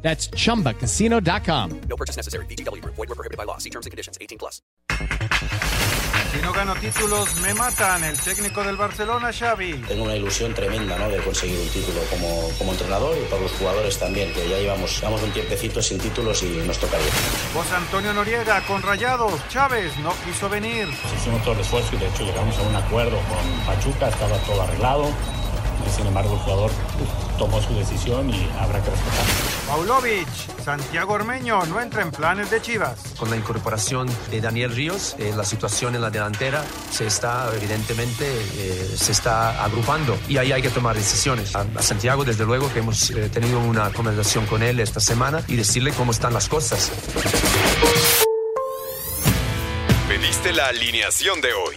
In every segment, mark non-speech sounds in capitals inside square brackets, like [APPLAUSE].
That's chumbacasino.com. No purchase necessary. BGW. Void were prohibited by law. See terms and conditions. 18 plus. Si no gano títulos, me matan. El técnico del Barcelona, Xavi. Tengo una ilusión tremenda ¿no? de conseguir un título como, como entrenador y para los jugadores también, que ya llevamos, llevamos un tiempecito sin títulos y nos tocaría. José Antonio Noriega con Rayados. Chávez no quiso venir. Hicimos todo el esfuerzo y de hecho llegamos a un acuerdo con Pachuca, estaba todo arreglado. Y sin embargo el jugador tomó su decisión y habrá que respetar. Paulovic, Santiago Ormeño no entra en planes de Chivas. Con la incorporación de Daniel Ríos, eh, la situación en la delantera se está, evidentemente, eh, se está agrupando y ahí hay que tomar decisiones. A, a Santiago, desde luego, que hemos eh, tenido una conversación con él esta semana y decirle cómo están las cosas. Pediste la alineación de hoy.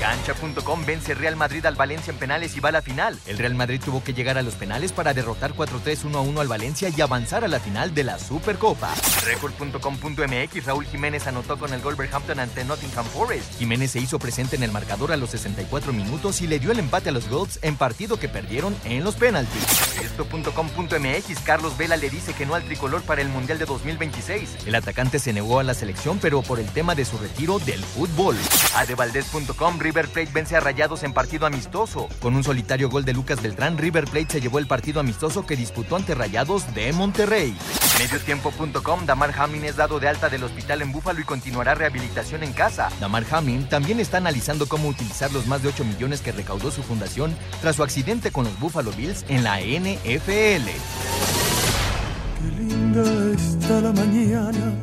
Cancha.com vence Real Madrid al Valencia en penales y va a la final. El Real Madrid tuvo que llegar a los penales para derrotar 4-3-1-1 al Valencia y avanzar a la final de la Supercopa. Record.com.mx Raúl Jiménez anotó con el Wolverhampton ante Nottingham Forest. Jiménez se hizo presente en el marcador a los 64 minutos y le dio el empate a los Golds en partido que perdieron en los penaltis. Esto.com.mx Carlos Vela le dice que no al tricolor para el Mundial de 2026. El atacante se negó a la selección, pero por el tema de su retiro del fútbol. Adevaldez.com River Plate vence a Rayados en partido amistoso. Con un solitario gol de Lucas Beltrán, River Plate se llevó el partido amistoso que disputó ante Rayados de Monterrey. Mediotiempo.com Damar Hamlin es dado de alta del hospital en Búfalo y continuará rehabilitación en casa. Damar Hamlin también está analizando cómo utilizar los más de 8 millones que recaudó su fundación tras su accidente con los Buffalo Bills en la NFL. Qué linda está la mañana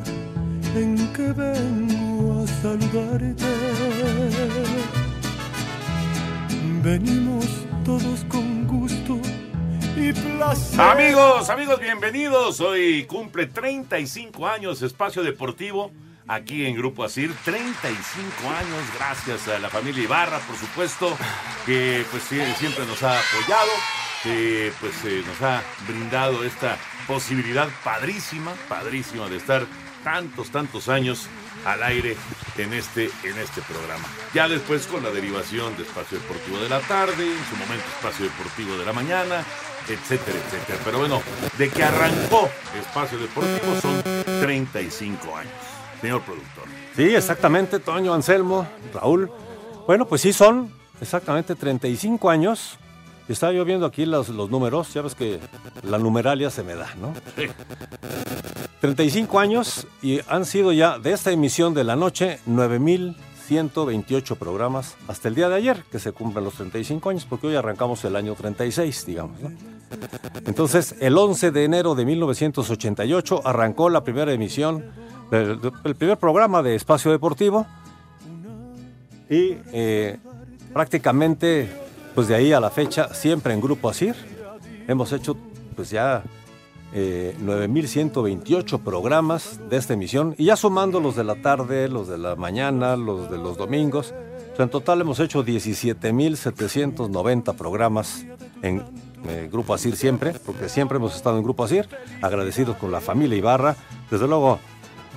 en que vengo a saludarte. Venimos todos con gusto y placer. Amigos, amigos, bienvenidos. Hoy cumple 35 años Espacio Deportivo aquí en Grupo Asir. 35 años, gracias a la familia Ibarra, por supuesto, que pues siempre nos ha apoyado, que pues eh, nos ha brindado esta posibilidad padrísima, padrísima de estar tantos, tantos años al aire en este, en este programa. Ya después con la derivación de Espacio Deportivo de la tarde, en su momento Espacio Deportivo de la mañana, etcétera, etcétera. Pero bueno, de que arrancó Espacio Deportivo son 35 años. Señor productor. Sí, exactamente, Toño, Anselmo, Raúl. Bueno, pues sí, son exactamente 35 años. Estaba yo viendo aquí los, los números, ya ves que la numeralia se me da, ¿no? Sí. 35 años y han sido ya de esta emisión de la noche 9.128 programas hasta el día de ayer, que se cumplen los 35 años, porque hoy arrancamos el año 36, digamos. ¿no? Entonces, el 11 de enero de 1988 arrancó la primera emisión, el primer programa de Espacio Deportivo y eh, prácticamente, pues de ahí a la fecha, siempre en Grupo Asir, hemos hecho pues ya eh, 9.128 programas de esta emisión y ya sumando los de la tarde, los de la mañana, los de los domingos. O sea, en total hemos hecho 17.790 programas en eh, Grupo Asir siempre, porque siempre hemos estado en Grupo Asir, agradecidos con la familia Ibarra, desde luego,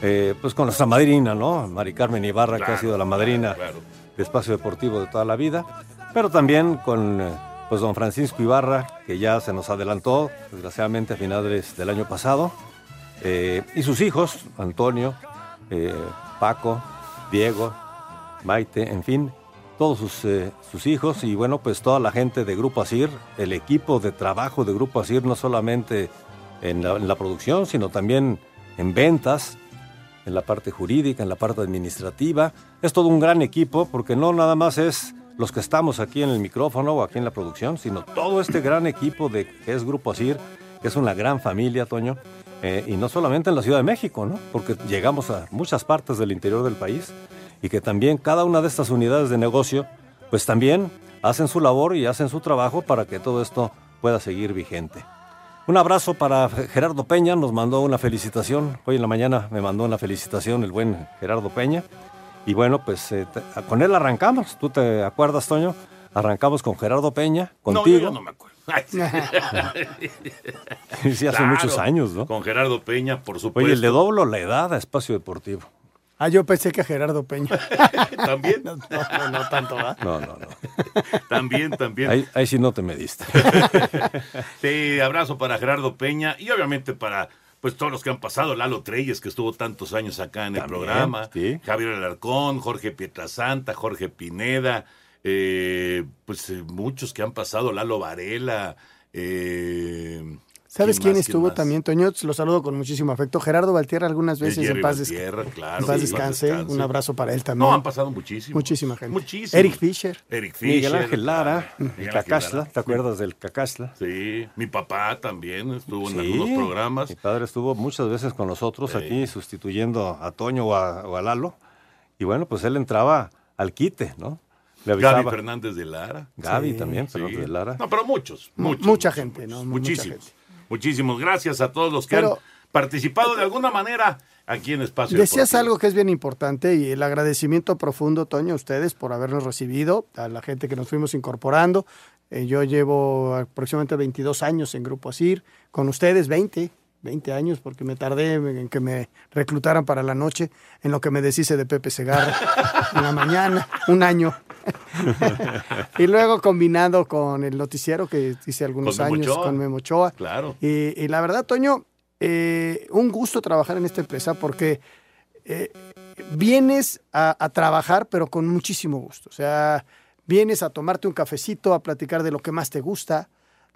eh, pues con nuestra madrina, ¿no? Mari Carmen Ibarra, que ha sido la madrina claro. de Espacio Deportivo de toda la vida, pero también con... eh, pues don Francisco Ibarra, que ya se nos adelantó, desgraciadamente a finales del año pasado, eh, y sus hijos, Antonio, eh, Paco, Diego, Maite, en fin, todos sus, sus hijos y bueno, pues toda la gente de Grupo Asir, el equipo de trabajo de Grupo Asir, no solamente en la, en la producción, sino también en ventas, en la parte jurídica, en la parte administrativa. Es todo un gran equipo porque no nada más es los que estamos aquí en el micrófono o aquí en la producción, sino todo este gran equipo de que es Grupo Asir, que es una gran familia, Toño, eh, y no solamente en la Ciudad de México, ¿no? Porque llegamos a muchas partes del interior del país y que también cada una de estas unidades de negocio, pues también hacen su labor y hacen su trabajo para que todo esto pueda seguir vigente. Un abrazo para Gerardo Peña, nos mandó una felicitación. Hoy en la mañana me mandó una felicitación el buen Gerardo Peña. Y bueno, pues eh, te- con él arrancamos. ¿Tú te acuerdas, Toño? Arrancamos con Gerardo Peña, No, contigo. yo ya no me acuerdo. Ay, sí. [LAUGHS] Sí, hace muchos años, ¿no? Con Gerardo Peña, por supuesto. Oye, le doblo la edad a Espacio Deportivo. Ah, yo pensé que Gerardo Peña. [LAUGHS] ¿También? [LAUGHS] No, no, no tanto, ¿va? No, no, no. También, también. Ahí, ahí sí no te mediste. Sí, abrazo para Gerardo Peña y obviamente para pues todos los que han pasado, Lalo Treyes, que estuvo tantos años acá en el programa, sí. Javier Alarcón, Jorge Pietrasanta, Jorge Pineda, eh, pues eh, muchos que han pasado, Lalo Varela. eh, ¿Sabes quién más, estuvo también, Toño? Lo saludo con muchísimo afecto. Gerardo Valtierra algunas veces en paz, Valtierra, claro, en paz sí, descanse. descanse. Un abrazo para él también. No, han pasado muchísimos. Muchísima gente. Muchísimos. Eric Fisher. Eric Fisher. Miguel Ángel Lara, Miguel el Cacasla, Lara. ¿te acuerdas del Cacasla? Sí, mi papá también estuvo en Sí, algunos programas. Mi padre estuvo muchas veces con nosotros aquí sustituyendo a Toño o a, o a Lalo. Y bueno, pues él entraba al quite, ¿no? Le Gaby. Fernández de Lara. Gaby Sí, también, Sí. Fernández de Lara. No, pero muchos, Mu- muchos. mucha muchos, gente, ¿no? Mucha Muchísimos. gente. Muchísimos. Gracias a todos los que Pero- han participado de alguna manera aquí en Espacio Decías Deportivo. algo que es bien importante y el agradecimiento profundo, Toño, a ustedes por habernos recibido, a la gente que nos fuimos incorporando. Eh, yo llevo aproximadamente 22 años en Grupo ASIR, con ustedes 20, 20 años, porque me tardé en que me reclutaran para la noche, en lo que me deshice de Pepe Segarra [LAUGHS] en la mañana, un año. Y luego combinado con el noticiero que hice algunos Con años con Memo Ochoa. Claro. Y, y la verdad, Toño, eh, un gusto trabajar en esta empresa porque eh, vienes a, a trabajar, pero con muchísimo gusto. O sea, vienes a tomarte un cafecito, a platicar de lo que más te gusta,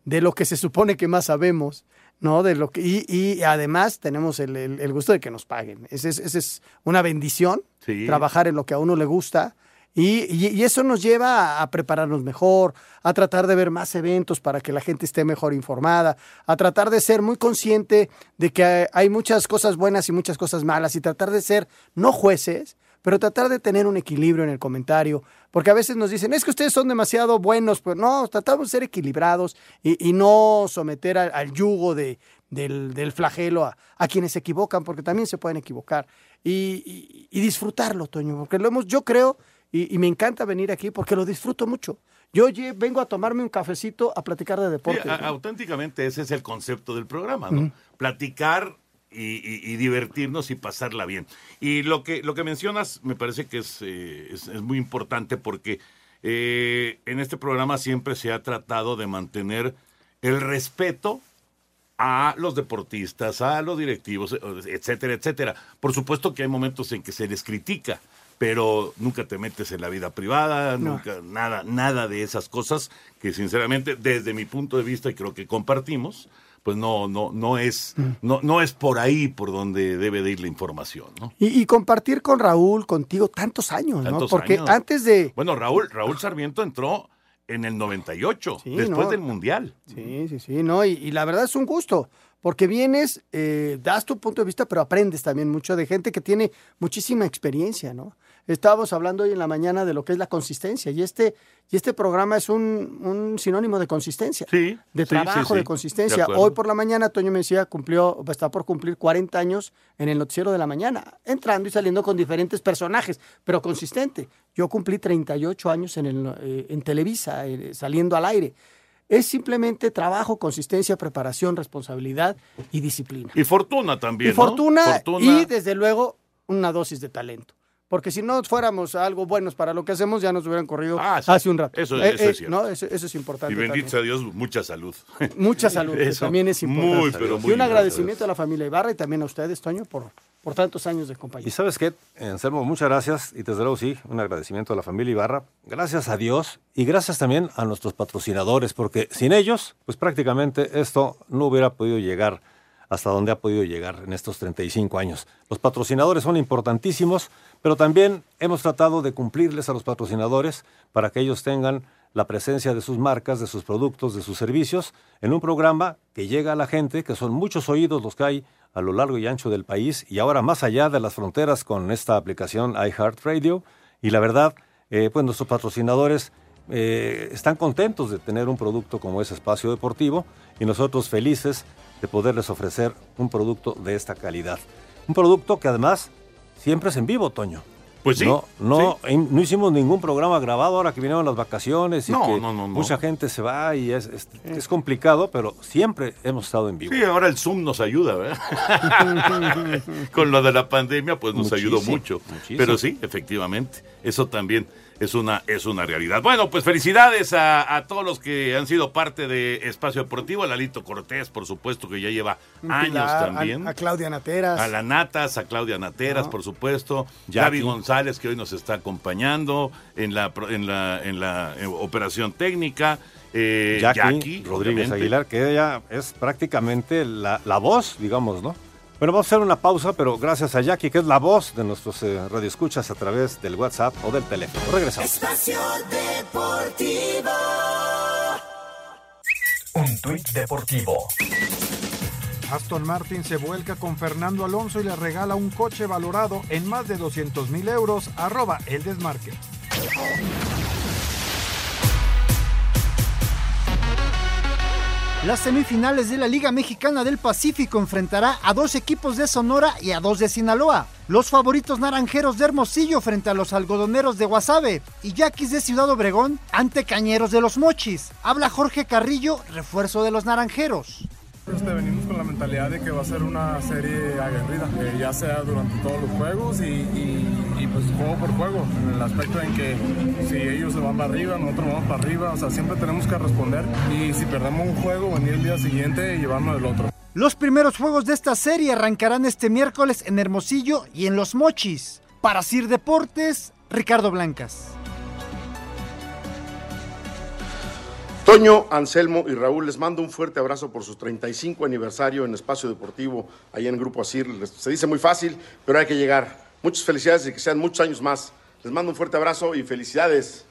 de lo que se supone que más sabemos, ¿no? De lo que, y, y además tenemos el, el- el gusto de que nos paguen. Esa es, es una bendición, Sí. trabajar en lo que a uno le gusta. Y, eso nos lleva a, prepararnos mejor, a tratar de ver más eventos para que la gente esté mejor informada, a tratar de ser muy consciente de que hay- muchas cosas buenas y muchas cosas malas y tratar de ser no jueces, pero tratar de tener un equilibrio en el comentario, porque a veces nos dicen, es que ustedes son demasiado buenos, pues no, tratamos de ser equilibrados y, no someter al, yugo de, del, flagelo a, quienes se equivocan, porque también se pueden equivocar, y- y disfrutarlo, Toño, porque lo hemos, yo creo, y, y me encanta venir aquí porque lo disfruto mucho. Yo vengo a tomarme un cafecito a platicar de Sí, deporte. auténticamente ese es el concepto del programa, ¿no? Platicar y, y- y divertirnos y pasarla bien. Y lo que, lo que mencionas me parece que es, eh, es, es muy importante porque eh, en este programa siempre se ha tratado de mantener el respeto a los deportistas, a los directivos, etcétera, etcétera. Por supuesto que hay momentos en que se les critica, pero nunca te metes en la vida privada, No. nunca, nada, nada de esas cosas que sinceramente, desde mi punto de vista, y creo que compartimos, pues no, no, no es, Mm. no, no es por ahí por donde debe de ir la información, ¿no? Y, y compartir con Raúl, contigo, tantos años, ¿no? Tantos Porque años. antes de... Bueno, Raúl, Raúl Sarmiento entró en el 98, Sí, después no. del Mundial. Sí, sí, sí, no, y, y la verdad es un gusto, porque vienes, eh, das tu punto de vista, pero aprendes también mucho de gente que tiene muchísima experiencia, ¿no? Estábamos hablando hoy en la mañana de lo que es la consistencia, y este, y este programa es un, un sinónimo de consistencia. Sí. De trabajo, sí, sí. de consistencia. De. Hoy por la mañana, Toño me decía, cumplió, está por cumplir 40 años en el noticiero de la mañana, entrando y saliendo con diferentes personajes, pero consistente. Yo cumplí 38 años en, el, eh, en Televisa, eh, saliendo al aire. Es simplemente trabajo, consistencia, preparación, responsabilidad y disciplina. Y fortuna también. Y ¿no? fortuna, Fortuna. y desde luego una dosis de talento. Porque si no fuéramos algo buenos para lo que hacemos, ya nos hubieran corrido Ah, sí. hace un rato. Eso- Eh, eso eh, es cierto. ¿no? eso, eso es importante. Y bendito sea Dios, mucha salud. [LAUGHS] Mucha salud, que también es importante. Muy, pero muy y un gracias. agradecimiento a la familia Ibarra y también a ustedes, Toño, por, por tantos años de compañía. Y sabes qué, Anselmo, muchas gracias y desde luego sí, un agradecimiento a la familia Ibarra. Gracias a Dios y gracias también a nuestros patrocinadores, porque sin ellos, pues prácticamente esto no hubiera podido llegar hasta donde ha podido llegar en estos 35 años. Los patrocinadores son importantísimos, pero también hemos tratado de cumplirles a los patrocinadores para que ellos tengan la presencia de sus marcas, de sus productos, de sus servicios en un programa que llega a la gente, que son muchos oídos los que hay a lo largo y ancho del país y ahora más allá de las fronteras con esta aplicación iHeartRadio. Y la verdad, eh, pues nuestros patrocinadores eh, están contentos de tener un producto como ese espacio deportivo y nosotros felices de poderles ofrecer un producto de esta calidad. Un producto que además siempre es en vivo, Toño. Pues sí. No, no, no hicimos ningún programa grabado ahora que vinieron las vacaciones y No, que no, no, mucha gente se va y es, es, es complicado, pero siempre hemos estado en vivo. Sí, ahora el Zoom nos ayuda, ¿verdad? [LAUGHS] Con lo de la pandemia, pues nos ayudó mucho. muchísimo. Pero sí, efectivamente, eso también es una, es una realidad. Bueno, pues felicidades a, a todos los que han sido parte de Espacio Deportivo, a Lalito Cortés, por supuesto, que ya lleva años Pilar, también. A, a Claudia Nateras. A la Natas, a Claudia Nateras, No. por supuesto. Gaby González, que hoy nos está acompañando en la, pro- en la, en la eh, operación técnica. Eh, Jackie, Jackie, Rodríguez obviamente. Aguilar, que ella es prácticamente la, la voz, digamos, ¿no? Bueno, vamos a hacer una pausa, pero gracias a Jackie, que es la voz de nuestros eh, radioescuchas a través del WhatsApp o del teléfono. Regresamos. Espacio Deportivo. Un tuit deportivo. Aston Martin se vuelca con Fernando Alonso y le regala un coche valorado en más de 200 mil euros. Arroba el desmarque. Las semifinales de la Liga Mexicana del Pacífico enfrentará a dos equipos de Sonora y a dos de Sinaloa. Los favoritos naranjeros de Hermosillo frente a los algodoneros de Guasave y Yaquis de Ciudad Obregón ante Cañeros de los Mochis. Habla Jorge Carrillo, refuerzo de los naranjeros. Este, venimos con la mentalidad de que va a ser una serie aguerrida, que ya sea durante todos los juegos y, y- y, pues juego por juego, en el aspecto en que si ellos se van para arriba, nosotros vamos para arriba, o sea, siempre tenemos que responder y si perdemos un juego, venir el día siguiente y llevarnos el otro. Los primeros juegos de esta serie arrancarán este miércoles en Hermosillo y en Los Mochis. Para Sir Deportes, Ricardo Blancas. Toño, Anselmo y Raúl, les mando un fuerte abrazo por su 35 aniversario en Espacio Deportivo, ahí en Grupo Asir. Les- Se dice muy fácil, pero hay que llegar. Muchas felicidades y que sean muchos años más. Les mando un fuerte abrazo y felicidades.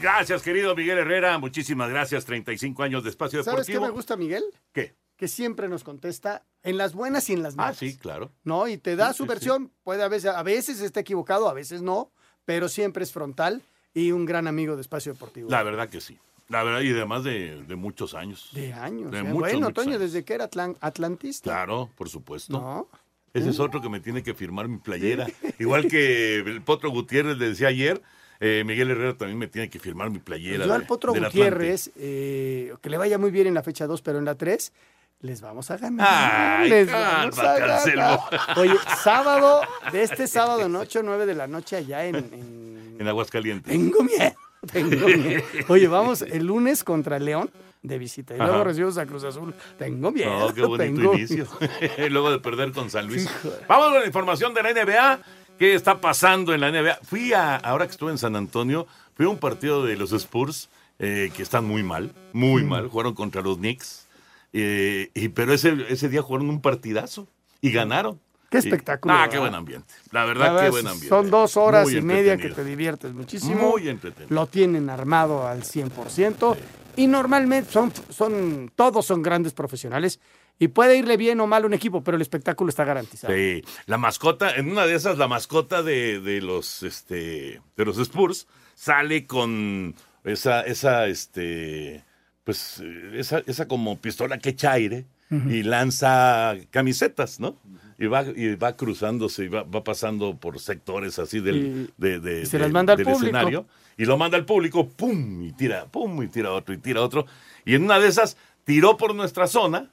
Gracias, querido Miguel Herrera. Muchísimas gracias. 35 años de espacio ¿Sabes qué deportivo. me gusta, Miguel? ¿Qué? Que siempre nos contesta en las buenas y en las Ah, malas. sí, claro. ¿No? Y te da Sí, su sí, versión. Puede a veces, a veces está equivocado, a veces no, pero siempre es frontal y un gran amigo de Espacio Deportivo. La verdad que sí. La verdad, y además de, de muchos años. De años. De ¿eh? muchos, bueno, muchos Toño, años. desde que era atlan- atlantista. Claro, por supuesto. ¿No? Ese es otro que me tiene que firmar mi playera. [LAUGHS] Igual que el Potro Gutiérrez le decía ayer, eh, Miguel Herrera también me tiene que firmar mi playera. Yo al Potro. Gutiérrez, eh, que le vaya muy bien en la fecha 2, pero en la 3, les vamos a ganar. Ay, les vamos a ganar. Oye, sábado, de este sábado en 8 o 9 de la noche allá en... en- En Aguascalientes. Tengo miedo, [LAUGHS] tengo miedo. Oye, [LAUGHS] vamos el lunes contra León de visita y luego recibimos a Cruz Azul. Tengo miedo. Oh, qué bonito tengo inicio. [LAUGHS] Luego de perder con San Luis. Vamos con la información de la NBA. ¿Qué está pasando en la NBA? Fui a, ahora que estuve en San Antonio, fui a un partido de los Spurs eh, que están muy mal, muy Mm. mal. Jugaron contra los Knicks. eh, y, pero ese, ese día jugaron un partidazo y ganaron. Qué espectáculo, Ah, qué buen ambiente. La verdad, La qué buen ambiente. Son dos horas Muy y media que te diviertes muchísimo. Muy entretenido. Lo tienen armado al 100%. Y normalmente son, son, todos son grandes profesionales. Y puede irle bien o mal un equipo, pero el espectáculo está garantizado. Sí, la mascota, en una de esas, la mascota de, de los este de los Spurs sale con esa, esa, este, pues, esa, esa como pistola que echa aire Y lanza camisetas, ¿no? Y va, y va cruzándose y va, va pasando por sectores así del, Y- de- de- y se de- las manda al del público. escenario y lo manda al público, pum, y tira, pum, y tira otro, y tira otro. Y en una de esas tiró por nuestra zona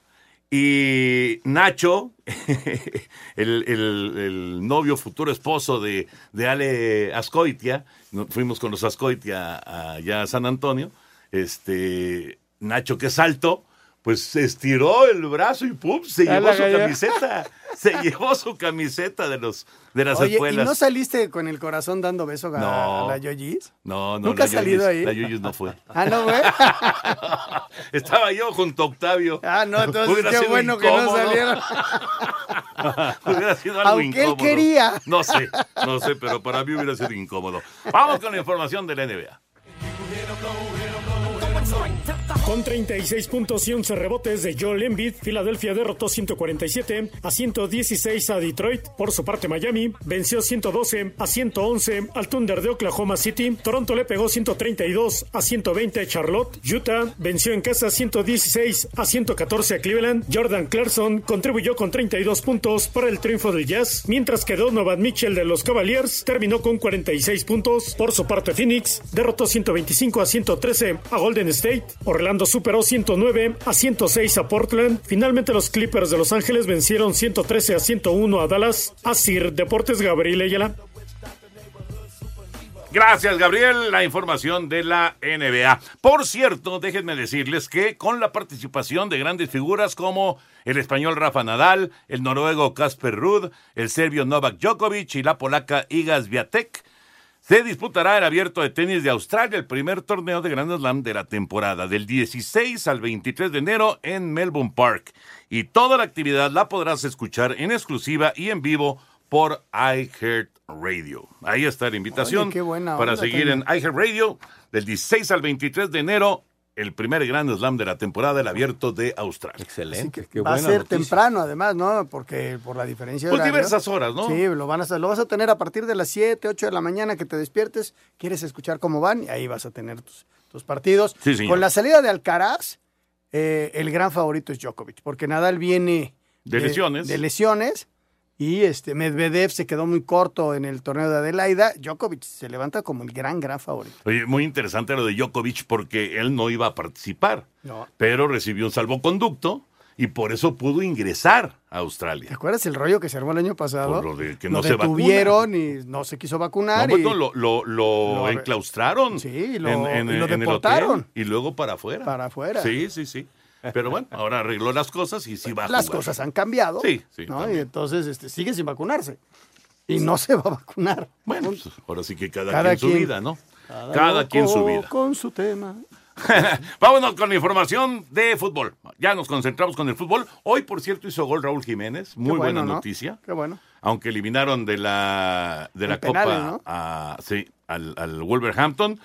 y Nacho, [LAUGHS] el, el- el novio, futuro esposo de, de Ale Ascoitia, fuimos con los Ascoitia allá a San Antonio, este, Nacho que saltó, pues se estiró el brazo y pum, se Ya llevó su cayó. camiseta. [LAUGHS] se llevó su camiseta de los de las Oye, ¿y escuelas. no saliste con el corazón dando beso a, No. a la Yoyis? No, no, ¿Nunca has salido Yoyis- ahí? La Yoyis no fue. [LAUGHS] Ah, no, güey. [LAUGHS] Estaba yo junto a Octavio. Ah, no, entonces Hubiera qué bueno que no salieron. hubiera sido algo Aunque él incómodo. quería. No sé, no sé, pero para mí hubiera sido incómodo. Vamos con la información de la NBA. Con 36 puntos y 11 rebotes de Joel Embiid, Filadelfia derrotó 147 a 116 a Detroit. Por su parte, Miami venció 112 a 111 al Thunder de Oklahoma City. Toronto le pegó 132 a 120 a Charlotte. Utah venció en casa 116 a 114 a Cleveland. Jordan Clarkson contribuyó con 32 puntos para el triunfo del Jazz, mientras que Donovan Mitchell de los Cavaliers terminó con 46 puntos. Por su parte, Phoenix derrotó 125 a 113 a Golden State. Orlando superó 109 a 106 a Portland. Finalmente los Clippers de Los Ángeles vencieron 113 a 101 a Dallas. Asir Deportes Gabriel Ayala. Gracias, Gabriel. La información de la NBA. Por cierto, déjenme decirles que con la participación de grandes figuras como el español Rafa Nadal, el noruego Kasper Ruud, el serbio Novak Djokovic y la polaca Iga Swiatek, se disputará el abierto de tenis de Australia, el primer torneo de Grand Slam de la temporada, del 16 al 23 de enero en Melbourne Park. Y toda la actividad la podrás escuchar en exclusiva y en vivo por iHeartRadio. Ahí está la invitación Oye, qué buena para seguir en Toño. iHeartRadio del 16 al 23 de enero, el primer Grand Slam de la temporada, el abierto de Australia. Excelente, Va a ser temprano, además, ¿no? Porque por la diferencia de Pues horario. diversas horas, ¿no? Sí, lo, van a, lo vas a tener a partir de las 7, 8 de la mañana que te despiertes, quieres escuchar cómo van y ahí vas a tener tus, tus partidos. Sí, señor. Con la salida de Alcaraz, eh, el gran favorito es Djokovic, porque Nadal viene De lesiones. De lesiones. Y este Medvedev se quedó muy corto en el torneo de Adelaida. Djokovic se levanta como el gran, gran favorito. Oye, muy interesante lo de Djokovic porque él no iba a participar, No. pero recibió un salvoconducto y por eso pudo ingresar a Australia. ¿Te acuerdas el rollo que se armó el año pasado? Por lo de que no se detuvieron y no se quiso vacunar. y no, lo, lo, lo Lo- enclaustraron Sí, lo- en, en- y lo deportaron. y luego para afuera. Para afuera. Sí, sí, sí. Pero bueno, ahora arregló las cosas y sí va a Las jugar. cosas han cambiado. Sí, sí, ¿no? Y entonces este, sigue sin vacunarse. Y no se va a vacunar. Bueno, pues, ahora sí que cada, Cada quien su vida, ¿no? Cada, quien su vida. Con su tema. [LAUGHS] Vámonos con la información de fútbol. Ya nos concentramos con el fútbol. Hoy, por cierto, hizo gol Raúl Jiménez. Muy bueno, buena ¿no? noticia. Qué bueno. Aunque eliminaron de la, de la Copa ¿no? a- sí, al, al Wolverhampton.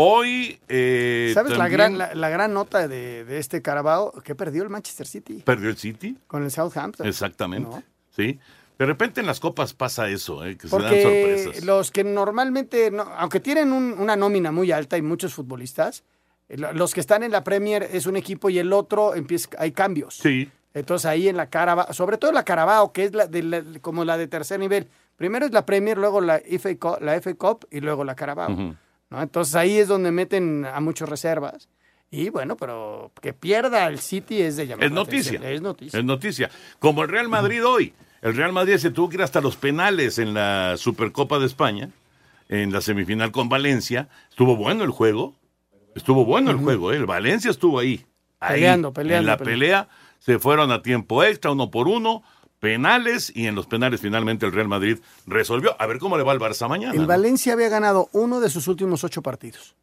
Hoy. eh, ¿Sabes la gran, la, la gran nota de, de este Carabao? Que perdió el Manchester City Perdió el City. con el Southampton. Exactamente. ¿no? Sí. De repente en las copas pasa eso, eh, que se dan sorpresas. los que normalmente, no- aunque tienen un- una nómina muy alta y muchos futbolistas, eh, lo- los que están en la Premier es un equipo y el otro empieza, hay cambios. Sí. Entonces ahí en la Carabao, sobre todo la Carabao, que es la de la- como la de tercer nivel. Primero es la Premier, luego la FA, Cup- la FA Cup y luego la Carabao. Ujú. ¿No? Entonces ahí es donde meten a muchos reservas. Y bueno, pero que pierda el City es de llamar Es noticia. Es noticia. Es noticia. Como el Real Madrid hoy. El Real Madrid se tuvo que ir hasta los penales en la Supercopa de España, en la semifinal con Valencia. Estuvo bueno el juego. Estuvo bueno el juego. ¿eh? El Valencia estuvo ahí. ahí, Peleando, peleando, En la peleando. pelea se fueron a tiempo extra, uno por uno. Penales y en los penales finalmente el Real Madrid resolvió. A ver cómo le va al Barça mañana. El ¿no? Valencia había ganado uno de sus últimos ocho partidos.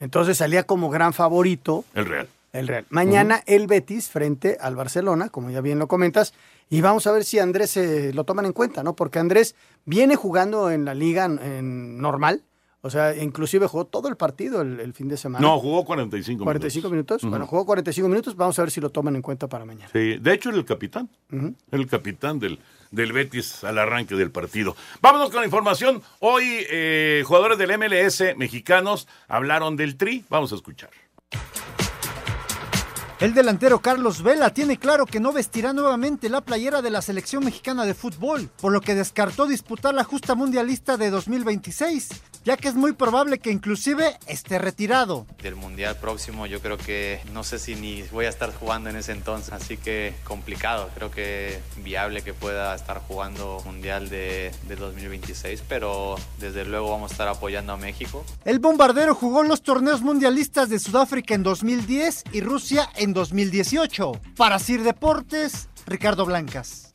Entonces salía como gran favorito El Real. el Real. Mañana el Betis frente al Barcelona, como ya bien lo comentas, y vamos a ver si Andrés eh, lo toman en cuenta, ¿no? Porque Andrés viene jugando en la liga en normal, o sea, inclusive jugó todo el partido el, el fin de semana. No, jugó 45 minutos. 45 minutos. Ujú. Bueno, jugó 45 minutos, vamos a ver si lo toman en cuenta para mañana. Sí, de hecho, era el capitán. Ujú. El capitán del, del Betis al arranque del partido. Vámonos con la información. Hoy, eh, jugadores del MLS mexicanos hablaron del Tri. Vamos a escuchar. El delantero Carlos Vela tiene claro que no vestirá nuevamente la playera de la selección mexicana de fútbol, por lo que descartó disputar la justa mundialista de 2026, ya que es muy probable que inclusive esté retirado. del mundial próximo yo creo que no sé si ni voy a estar jugando en ese entonces así que complicado creo que viable que pueda estar jugando mundial de, de 2026 pero desde luego vamos a estar apoyando a México El bombardero jugó los torneos mundialistas de Sudáfrica en 2010 y Rusia en en 2018. Para Sir Deportes, Ricardo Blancas.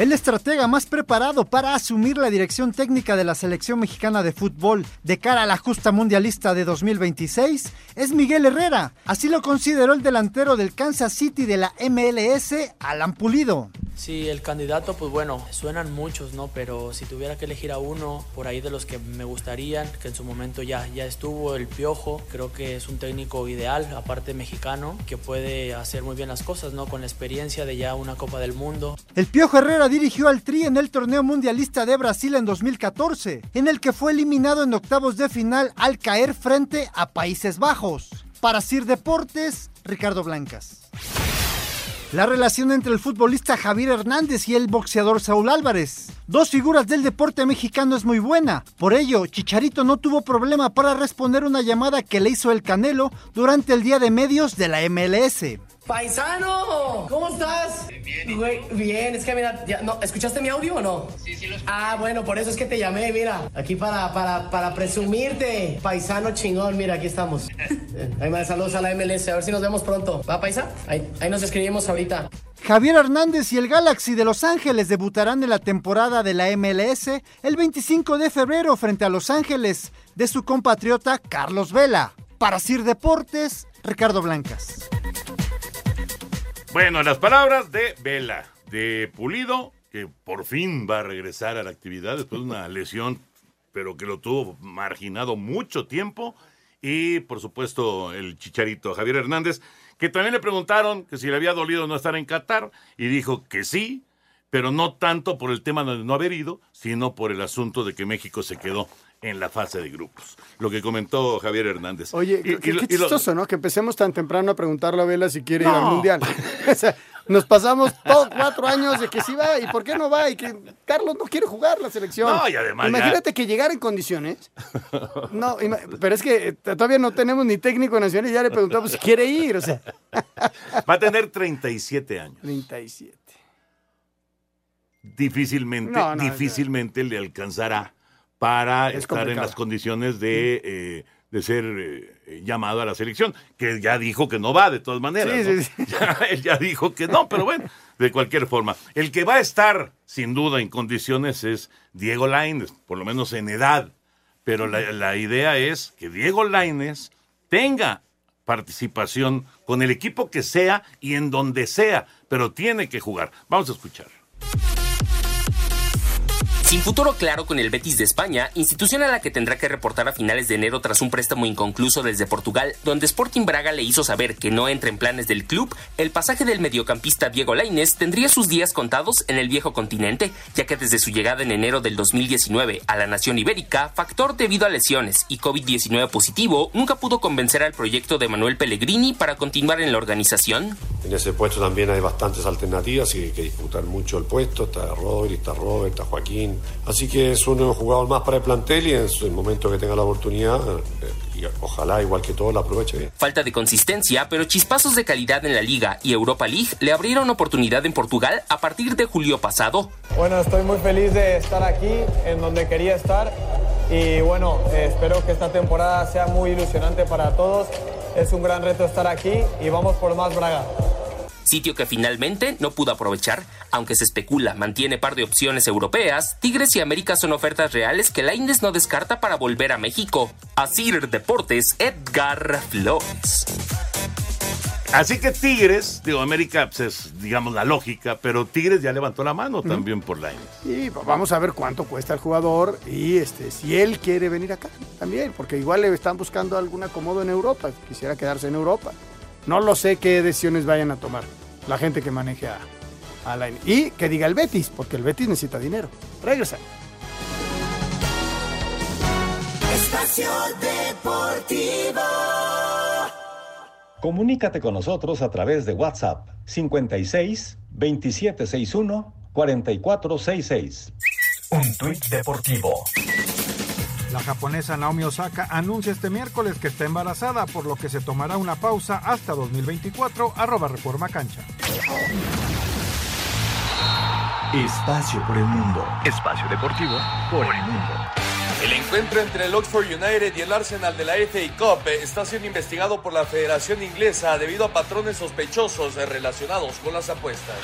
El estratega más preparado para asumir la dirección técnica de la selección mexicana de fútbol de cara a la justa mundialista de 2026 es Miguel Herrera. Así lo consideró el delantero del Kansas City de la MLS, Alan Pulido. Sí, el candidato, pues bueno, suenan muchos, ¿no? Pero si tuviera que elegir a uno por ahí de los que me gustarían, que en su momento ya, ya estuvo, el Piojo, creo que es un técnico ideal, aparte mexicano, que puede hacer muy bien las cosas, ¿no? Con la experiencia de ya una Copa del Mundo. El Piojo Herrera dirigió al Tri en el torneo mundialista de Brasil en 2014, en el que fue eliminado en octavos de final al caer frente a Países Bajos. Para Sir Deportes, Ricardo Blancas. La relación entre el futbolista Javier Hernández y el boxeador Saúl Álvarez. Dos figuras del deporte mexicano es muy buena. Por ello, Chicharito no tuvo problema para responder una llamada que le hizo el Canelo durante el día de medios de la MLS. Paisano, ¿cómo estás? Bien. Güey, bien, es que mira, ya- no, ¿escuchaste mi audio o no? Sí, sí lo escuché. Ah, bueno, por eso es que te llamé, mira, aquí para, para, para presumirte, paisano chingón, mira, aquí estamos. [LAUGHS] Eh, Ahí me saludos a la MLS, a ver si nos vemos pronto. ¿Va, paisa? Ahí, ahí nos escribimos ahorita. Javier Hernández y el Galaxy de Los Ángeles debutarán en la temporada de la MLS el 25 de febrero frente a Los Ángeles de su compatriota Carlos Vela. Para Sir Deportes, Ricardo Blancas. Bueno, las palabras de Vela, de Pulido, que por fin va a regresar a la actividad después de una [LAUGHS] lesión, pero que lo tuvo marginado mucho tiempo. Y por supuesto, el chicharito Javier Hernández, que también le preguntaron que si le había dolido no estar en Qatar, y dijo que sí, pero no tanto por el tema de no haber ido, sino por el asunto de que México se quedó en la fase de grupos. Lo que comentó Javier Hernández. Oye, Y- qué, y lo- qué y lo- chistoso, ¿no? Que empecemos tan temprano a preguntarle a Vela si quiere ir al Mundial. [LAUGHS] O sea, nos pasamos todos cuatro años de que sí va y por qué no va y que Carlos no quiere jugar la selección. No, y además ya- Imagínate que llegara en condiciones. No, pero es que eh, todavía no tenemos ni técnico nacional y ya le preguntamos si quiere ir. O sea, [LAUGHS] Va a tener 37 años. 37. difícilmente, No, no, difícilmente le alcanzará para Es estar en las condiciones de, eh, de ser eh, llamado a la selección, que ya dijo que no va de todas maneras. Sí, ¿no? sí, sí. [LAUGHS] Ya, él ya dijo que no, pero bueno, de cualquier forma. El que va a estar sin duda en condiciones es Diego Lainez, por lo menos en edad. Pero la, la idea es que Diego Lainez tenga participación con el equipo que sea y en donde sea, pero tiene que jugar. Vamos a escuchar. Sin futuro claro con el Betis de España, institución a la que tendrá que reportar a finales de enero tras un préstamo inconcluso desde Portugal, donde Sporting Braga le hizo saber que no entra en planes del club, el pasaje del mediocampista Diego Lainez tendría sus días contados en el viejo continente, ya que desde su llegada en enero del 2019 a la nación ibérica, factor debido a lesiones y COVID-19 positivo, nunca pudo convencer al proyecto de Manuel Pellegrini para continuar en la organización. En ese puesto también hay bastantes alternativas y que disputan mucho el puesto. Está Rodri, está Robert, está Joaquín. Así que es uno de los jugadores más para el plantel y en el momento que tenga la oportunidad, eh, y ojalá igual que todos la aproveche bien. Falta de consistencia, pero chispazos de calidad en la Liga y Europa League le abrieron oportunidad en Portugal a partir de julio pasado. Bueno, estoy muy feliz de estar aquí, en donde quería estar. Y bueno, eh, espero que esta temporada sea muy ilusionante para todos. Es un gran reto estar aquí y vamos por más Braga. Sitio que finalmente no pudo aprovechar, aunque se especula mantiene par de opciones europeas, Tigres y América son ofertas reales que Lainez no descarta para volver a México. Asir Deportes, Edgar Flores. Así que Tigres, digo, América pues, es, digamos, la lógica, pero Tigres ya levantó la mano también por Lainez. Y vamos a ver cuánto cuesta el jugador y este si él quiere venir acá también, porque igual le están buscando algún acomodo en Europa, quisiera quedarse en Europa. No lo sé qué decisiones vayan a tomar la gente que maneje a, a la Y que diga el Betis, porque el Betis necesita dinero. Regresa. Espacio Deportivo. Comunícate con nosotros a través de WhatsApp 56 2761 4466. Un tuit deportivo. La japonesa Naomi Osaka anuncia este miércoles que está embarazada, por lo que se tomará una pausa hasta 2024, arroba Reforma Cancha. Espacio por el mundo. Espacio deportivo por el mundo. El encuentro entre el Oxford United y el Arsenal de la FA Cup está siendo investigado por la Federación Inglesa debido a patrones sospechosos relacionados con las apuestas.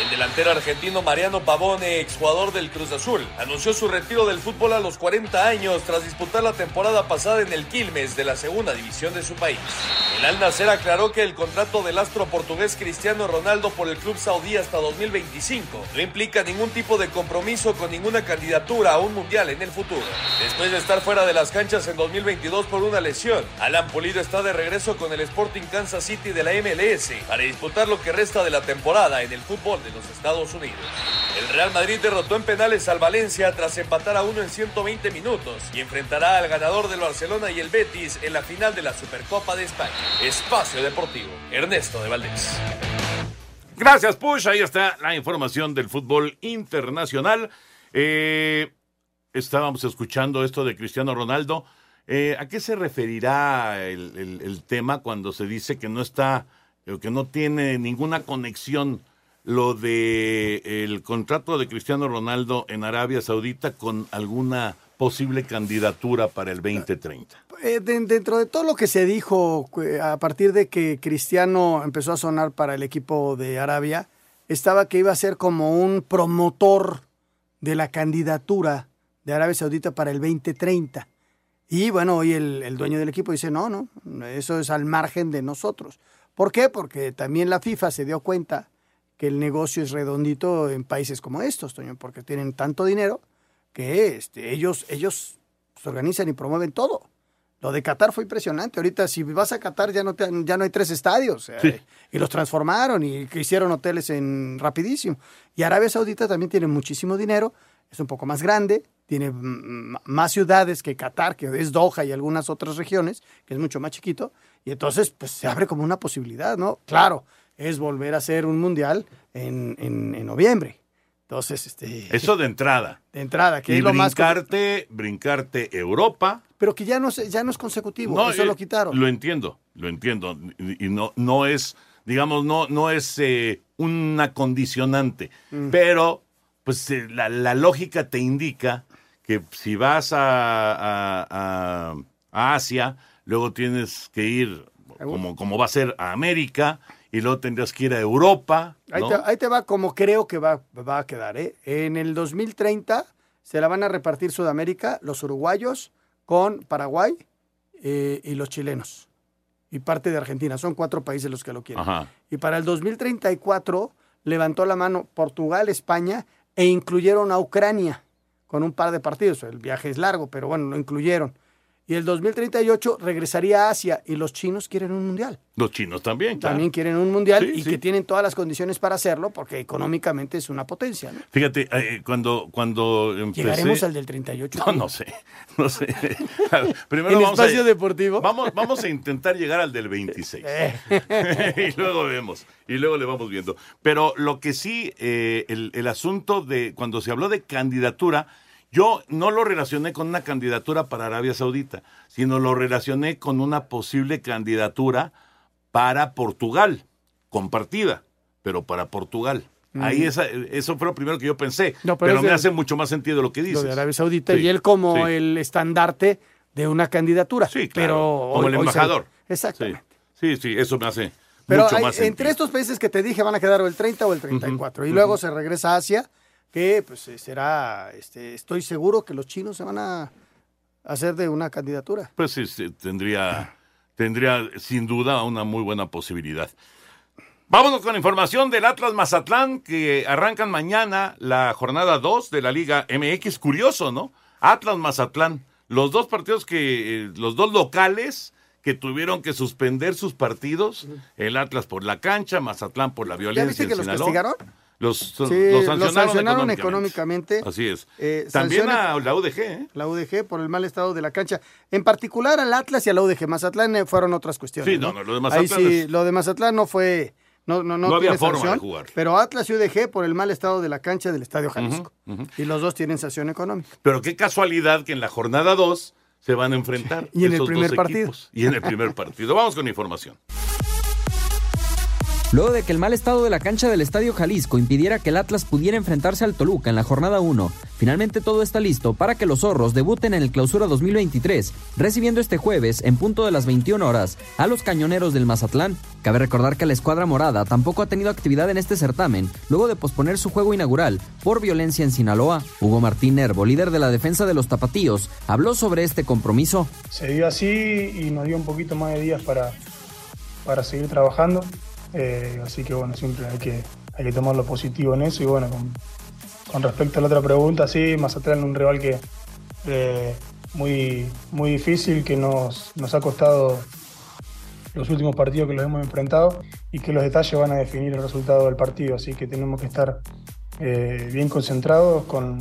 El delantero argentino Mariano Pavone, exjugador del Cruz Azul, anunció su retiro del fútbol a los 40 años tras disputar la temporada pasada en el Quilmes de la segunda división de su país. El Al Nacer aclaró que el contrato del astro portugués Cristiano Ronaldo por el club saudí hasta 2025 no implica ningún tipo de compromiso con ninguna candidatura a un mundial en el futuro. Después de estar fuera de las canchas en 2022 por una lesión, Alan Pulido está de regreso con el Sporting Kansas City de la MLS para disputar lo que resta de la temporada en el fútbol de los Estados Unidos. El Real Madrid derrotó en penales al Valencia tras empatar a uno en 120 minutos y enfrentará al ganador del Barcelona y el Betis en la final de la Supercopa de España. Espacio Deportivo, Ernesto de Valdés. Gracias, Push. Ahí está la información del fútbol internacional. Eh, estábamos escuchando esto de Cristiano Ronaldo. Eh, ¿A qué se referirá el, tema cuando se dice que no está, que no tiene ninguna conexión lo de el contrato de Cristiano Ronaldo en Arabia Saudita con alguna posible candidatura para el 2030? Eh, de- dentro de todo lo que se dijo eh, a partir de que Cristiano empezó a sonar para el equipo de Arabia, estaba que iba a ser como un promotor de la candidatura de Arabia Saudita para el 2030. Y bueno, hoy el, el dueño del equipo dice, no, no, eso es al margen de nosotros. ¿Por qué? Porque también la FIFA se dio cuenta que el negocio es redondito en países como estos, Toño, porque tienen tanto dinero que este, ellos, ellos se organizan y promueven todo. Lo de Qatar fue impresionante. Ahorita, si vas a Qatar, ya no, te- ya no hay tres estadios. eh, Y los transformaron y hicieron hoteles en rapidísimo. Y Arabia Saudita también tiene muchísimo dinero. Es un poco más grande. Tiene más ciudades que Qatar, que es Doha y algunas otras regiones, que es mucho más chiquito. Y entonces, pues se abre como una posibilidad, ¿no? Claro, es volver a hacer un mundial en, en- en noviembre. Entonces, este. Eso de entrada. De entrada, que y es lo más. brincarte, brincarte Europa. Pero que ya no, ya no es consecutivo. eso eh, lo quitaron. Lo entiendo, lo entiendo. Y y no, no es, digamos, no, no es eh, una condicionante. Mm. Pero, pues eh, la, la lógica te indica que si vas a, a- a- Asia, luego tienes que ir, como, como va a ser, a América, y luego tendrás que ir a Europa. Ahí, te, ahí te va como creo que va, va a quedar. ¿eh? En el 2030 se la van a repartir Sudamérica, los uruguayos con Paraguay eh, y los chilenos. Y parte de Argentina. Son cuatro países los que lo quieren. Ajá. Y para el 2034 levantó la mano Portugal, España e incluyeron a Ucrania con un par de partidos. El viaje es largo, pero bueno, lo incluyeron. Y el 2038 regresaría a Asia y los chinos quieren un mundial. Los chinos también, claro. También quieren un mundial Sí, y sí. que tienen todas las condiciones para hacerlo porque económicamente es una potencia. ¿no? Fíjate, eh, cuando, cuando empecé... Llegaremos al del 38. No, no sé, [LAUGHS] no sé. Primero [LAUGHS] En vamos espacio a, deportivo. Vamos, vamos a intentar llegar al del 26. Eh. [LAUGHS] y luego vemos, y luego le vamos viendo. Pero lo que sí, eh, el, el asunto de cuando se habló de candidatura, yo no lo relacioné con una candidatura para Arabia Saudita, sino lo relacioné con una posible candidatura para Portugal, compartida, pero para Portugal. Ahí esa, eso fue lo primero que yo pensé, No, pero me de- hace mucho más sentido lo que dices. Lo de Arabia Saudita Sí, y él como sí. el estandarte de una candidatura. Sí, claro, pero como hoy- el hoy se- embajador. Exactamente. Sí, sí, eso me hace Pero mucho hay- más sentido. entre estos países que te dije van a quedar o el 30 o el 34. y ujú. luego se regresa a Asia, que pues eh, será, este, estoy seguro que los chinos se van a hacer de una candidatura. Pues sí, sí, tendría, tendría sin duda una muy buena posibilidad. Vámonos con información del Atlas Mazatlán, que arrancan mañana la jornada 2 de la Liga MX. Curioso, ¿no? Atlas Mazatlán, los dos partidos que, eh, los dos locales que tuvieron que suspender sus partidos, el Atlas por la cancha, Mazatlán por la violencia. viste en que los castigaron? Los, Sí, los los sancionaron, económicamente. económicamente. Así es. Eh, También a la UDG, ¿eh? La UDG por el mal estado de la cancha. En particular al Atlas y a la UDG. Mazatlán eh, fueron otras cuestiones. Sí, no, no, lo de Ahí Mazatlán sí, es- lo de Mazatlán no fue. No, no, no, No había forma de jugar. Pero Atlas y UDG por el mal estado de la cancha del Estadio Jalisco. Y los dos tienen sanción económica. Pero qué casualidad que en la jornada 2 se van a enfrentar. [LAUGHS] Y en el primer dos partido. equipos. Y en el primer partido. Vamos con información. Luego de que el mal estado de la cancha del Estadio Jalisco impidiera que el Atlas pudiera enfrentarse al Toluca en la jornada 1. Finalmente todo está listo para que los zorros debuten en el Clausura 2023, recibiendo este jueves, en punto de las 21 horas, a los cañoneros del Mazatlán. Cabe recordar que la escuadra morada tampoco ha tenido actividad en este certamen, luego de posponer su juego inaugural por violencia en Sinaloa. Hugo Martín Nervo, líder de la defensa de los tapatíos, habló sobre este compromiso. Se dio así y nos dio un poquito más de días para, para seguir trabajando. Eh, así que bueno, siempre hay que, hay que tomar lo positivo en eso. Y bueno, con, respecto a la otra pregunta, sí, Mazatlán es un rival que eh, muy, muy difícil, que nos, nos ha costado los últimos partidos que los hemos enfrentado y que los detalles van a definir el resultado del partido. Así que tenemos que estar eh, bien concentrados, con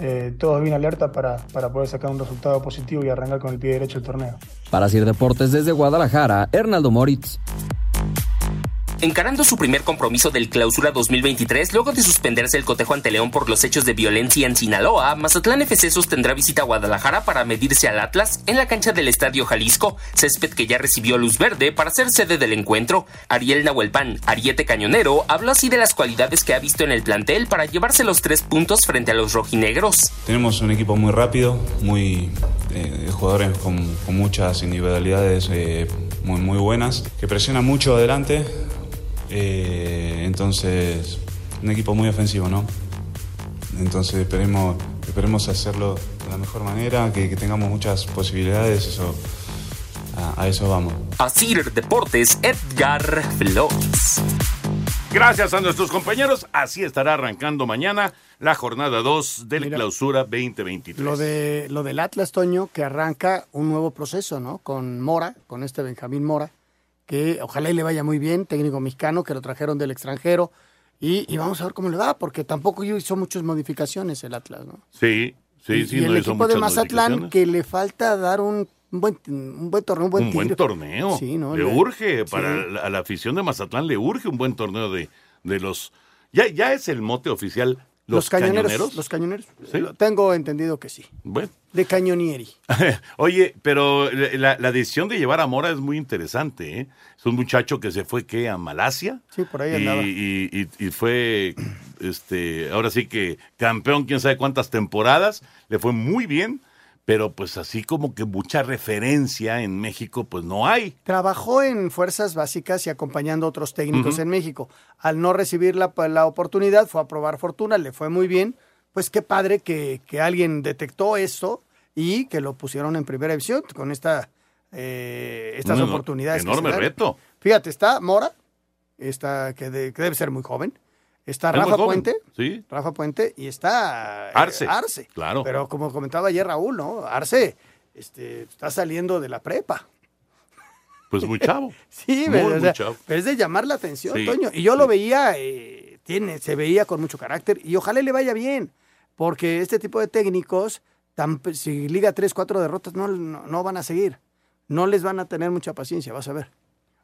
eh, todos bien alerta para, para poder sacar un resultado positivo y arrancar con el pie derecho el torneo. Para Sir Deportes desde Guadalajara, Hernaldo Moritz. Encarando su primer compromiso del clausura 2023, luego de suspenderse el cotejo ante León por los hechos de violencia en Sinaloa, Mazatlán FC sostendrá visita a Guadalajara para medirse al Atlas en la cancha del Estadio Jalisco, césped que ya recibió luz verde para ser sede del encuentro. Ariel Nahuelpan, Ariete Cañonero, habló así de las cualidades que ha visto en el plantel para llevarse los tres puntos frente a los rojinegros. Tenemos un equipo muy rápido, muy eh, jugadores con, muchas individualidades eh, muy, muy buenas, que presionan mucho adelante eh, entonces, un equipo muy ofensivo, ¿no? Entonces esperemos, esperemos hacerlo de la mejor manera, que, que tengamos muchas posibilidades, eso, a, a eso vamos. Asir Deportes, Edgar Flores. Gracias a nuestros compañeros, así estará arrancando mañana la jornada 2 del Mira, clausura 2023. Lo, de, lo del Atlas, Toño, que arranca un nuevo proceso, ¿no? Con Mora, con este Benjamín Mora, que ojalá y le vaya muy bien, técnico mexicano, que lo trajeron del extranjero. Y, y vamos a ver cómo le va, porque tampoco hizo muchas modificaciones el Atlas, ¿no? Sí, sí, y, sí. y no el hizo equipo de Mazatlán, que le falta dar un, un buen, un buen torneo, un buen un buen torneo. Sí, ¿no? Le Le- urge, para sí. la, a la afición de Mazatlán le urge un buen torneo de, de los... Ya, ya es el mote oficial, los, cañoneros. Los cañoneros. Sí. Tengo entendido que sí. Bueno. De cañonieri. [LAUGHS] Oye, pero la, la decisión de llevar a Mora es muy interesante, ¿eh? Es un muchacho que se fue, ¿qué? A Malasia. Sí, por ahí y, andaba. y- y- y fue, este, ahora sí que campeón, quién sabe cuántas temporadas, le fue muy bien, pero pues así como que mucha referencia en México, pues no hay. Trabajó en fuerzas básicas y acompañando a otros técnicos en México. Al no recibir la, la oportunidad, fue a probar fortuna, le fue muy bien. Pues qué padre que, que alguien detectó esto y que lo pusieron en primera división con esta, eh, estas oportunidades. enorme reto. Fíjate, está Mora, está, que, de- que debe ser muy joven. Está Rafa Puente. Sí. Rafa Puente y está eh, Arce. Arce. Claro. Pero como comentaba ayer Raúl, ¿no? Arce este, está saliendo de la prepa. Pues muy chavo. [LAUGHS] Sí, muy, pero, o muy sea, chavo. pero es de llamar la atención, Sí, Toño. Y yo lo veía, eh, tiene, se veía con mucho carácter y ojalá le vaya bien, porque este tipo de técnicos, tan- si liga tres, cuatro derrotas, no, no, no van a seguir. No les van a tener mucha paciencia, vas a ver.